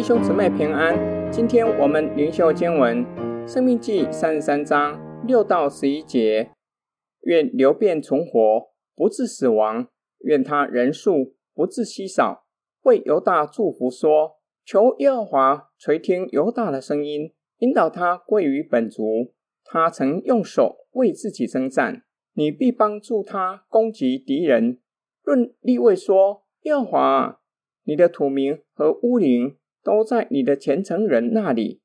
弟兄姊妹平安，今天我们灵修经文《生命记》三十三章六到十一节。愿流变存活，不致死亡；愿他人数不致稀少。为犹大祝福说：求耶和华垂听犹大的声音，引导他归于本族。他曾用手为自己征战，你必帮助他攻击敌人。论立位说：耶和华，你的土名和乌灵都在你的虔诚人那里。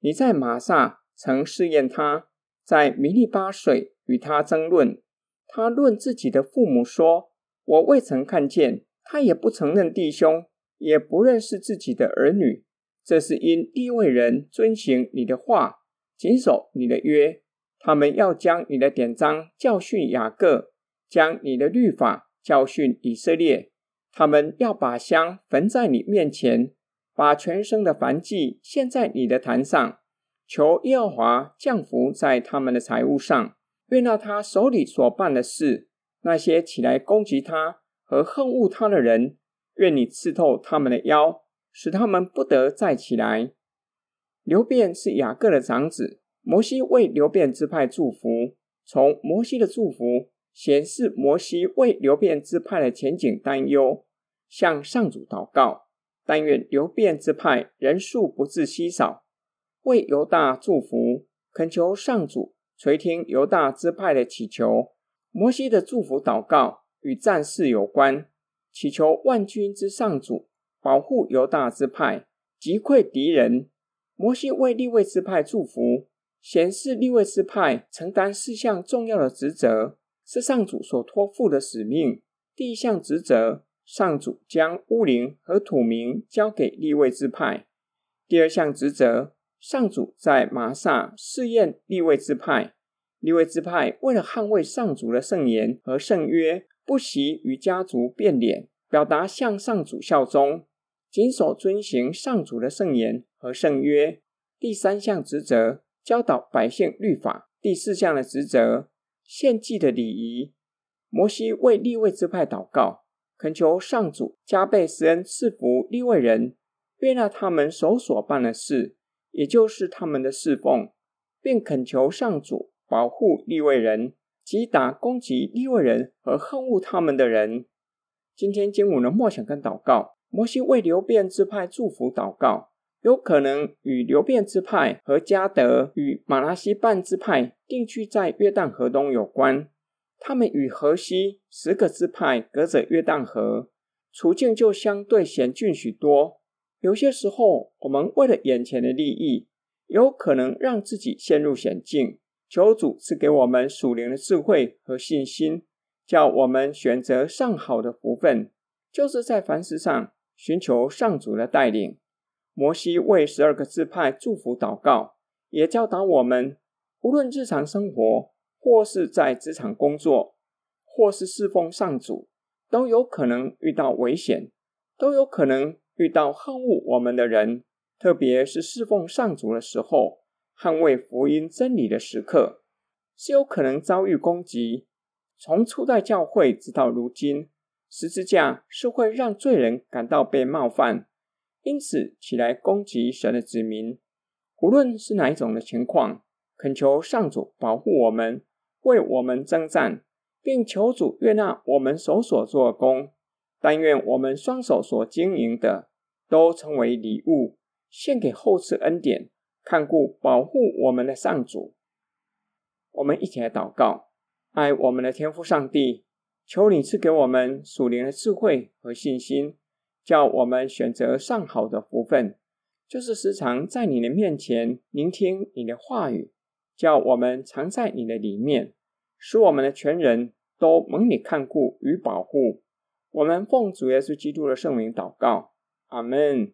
你在玛萨曾试验他，在米利巴水与他争论。他论自己的父母说：“我未曾看见。”他也不承认弟兄，也不认识自己的儿女。这是因地位人遵行你的话，谨守你的约。他们要将你的典章教训雅各，将你的律法教训以色列。他们要把香焚在你面前。把全身的凡祭献在你的坛上，求耶和华降福在他们的财物上。愿那他手里所办的事，那些起来攻击他和恨恶他的人，愿你刺透他们的腰，使他们不得再起来。流便是雅各的长子，摩西为流便支派祝福。从摩西的祝福显示，摩西为流便支派的前景担忧，向上主祷告。但愿流便之派人数不致稀少，为犹大祝福，恳求上主垂听犹大支派的祈求。摩西的祝福祷告与战事有关，祈求万军之上主保护犹大支派，击溃敌人。摩西为利未之派祝福，显示利未之派承担四项重要的职责，是上主所托付的使命。第一项职责。上主将乌灵和土明交给利未支派。第二项职责，上主在玛萨试验利未支派。利未支派为了捍卫上主的圣言和圣约，不惜与家族变脸，表达向上主效忠，谨守遵行上主的圣言和圣约。第三项职责，教导百姓律法。第四项的职责，献祭的礼仪。摩西为利未支派祷告。恳求上主加倍施恩赐福利未人，悦纳他们手所办的事，也就是他们的侍奉，并恳求上主保护利未人，击打攻击利未人和恨恶他们的人。今天经文的默想跟祷告，摩西为流便支派祝福祷告，有可能与流便支派和加得与马拉西半支派定居在约旦河东有关。他们与河西十个支派隔着约旦河，处境就相对险峻许多。有些时候，我们为了眼前的利益，有可能让自己陷入险境。求主赐给我们属灵的智慧和信心，叫我们选择上好的福分，就是在凡事上寻求上主的带领。摩西为十二个支派祝福祷告，也教导我们，无论日常生活，或是在职场工作，或是侍奉上主，都有可能遇到危险，都有可能遇到恨恶我们的人。特别是侍奉上主的时候，捍卫福音真理的时刻，是有可能遭遇攻击。从初代教会直到如今，十字架是会让罪人感到被冒犯，因此起来攻击神的子民。无论是哪一种的情况，恳求上主保护我们。为我们征战，并求主悦纳我们手所做工。但愿我们双手所经营的，都成为礼物，献给后世恩典、看顾保护我们的上主。我们一起来祷告：爱我们的天父上帝，求你赐给我们属灵的智慧和信心，叫我们选择上好的福分，就是时常在你的面前聆听你的话语，叫我们藏在你的里面。使我们的全人都蒙你看顾与保护，我们奉主耶稣基督的圣名祷告，阿门。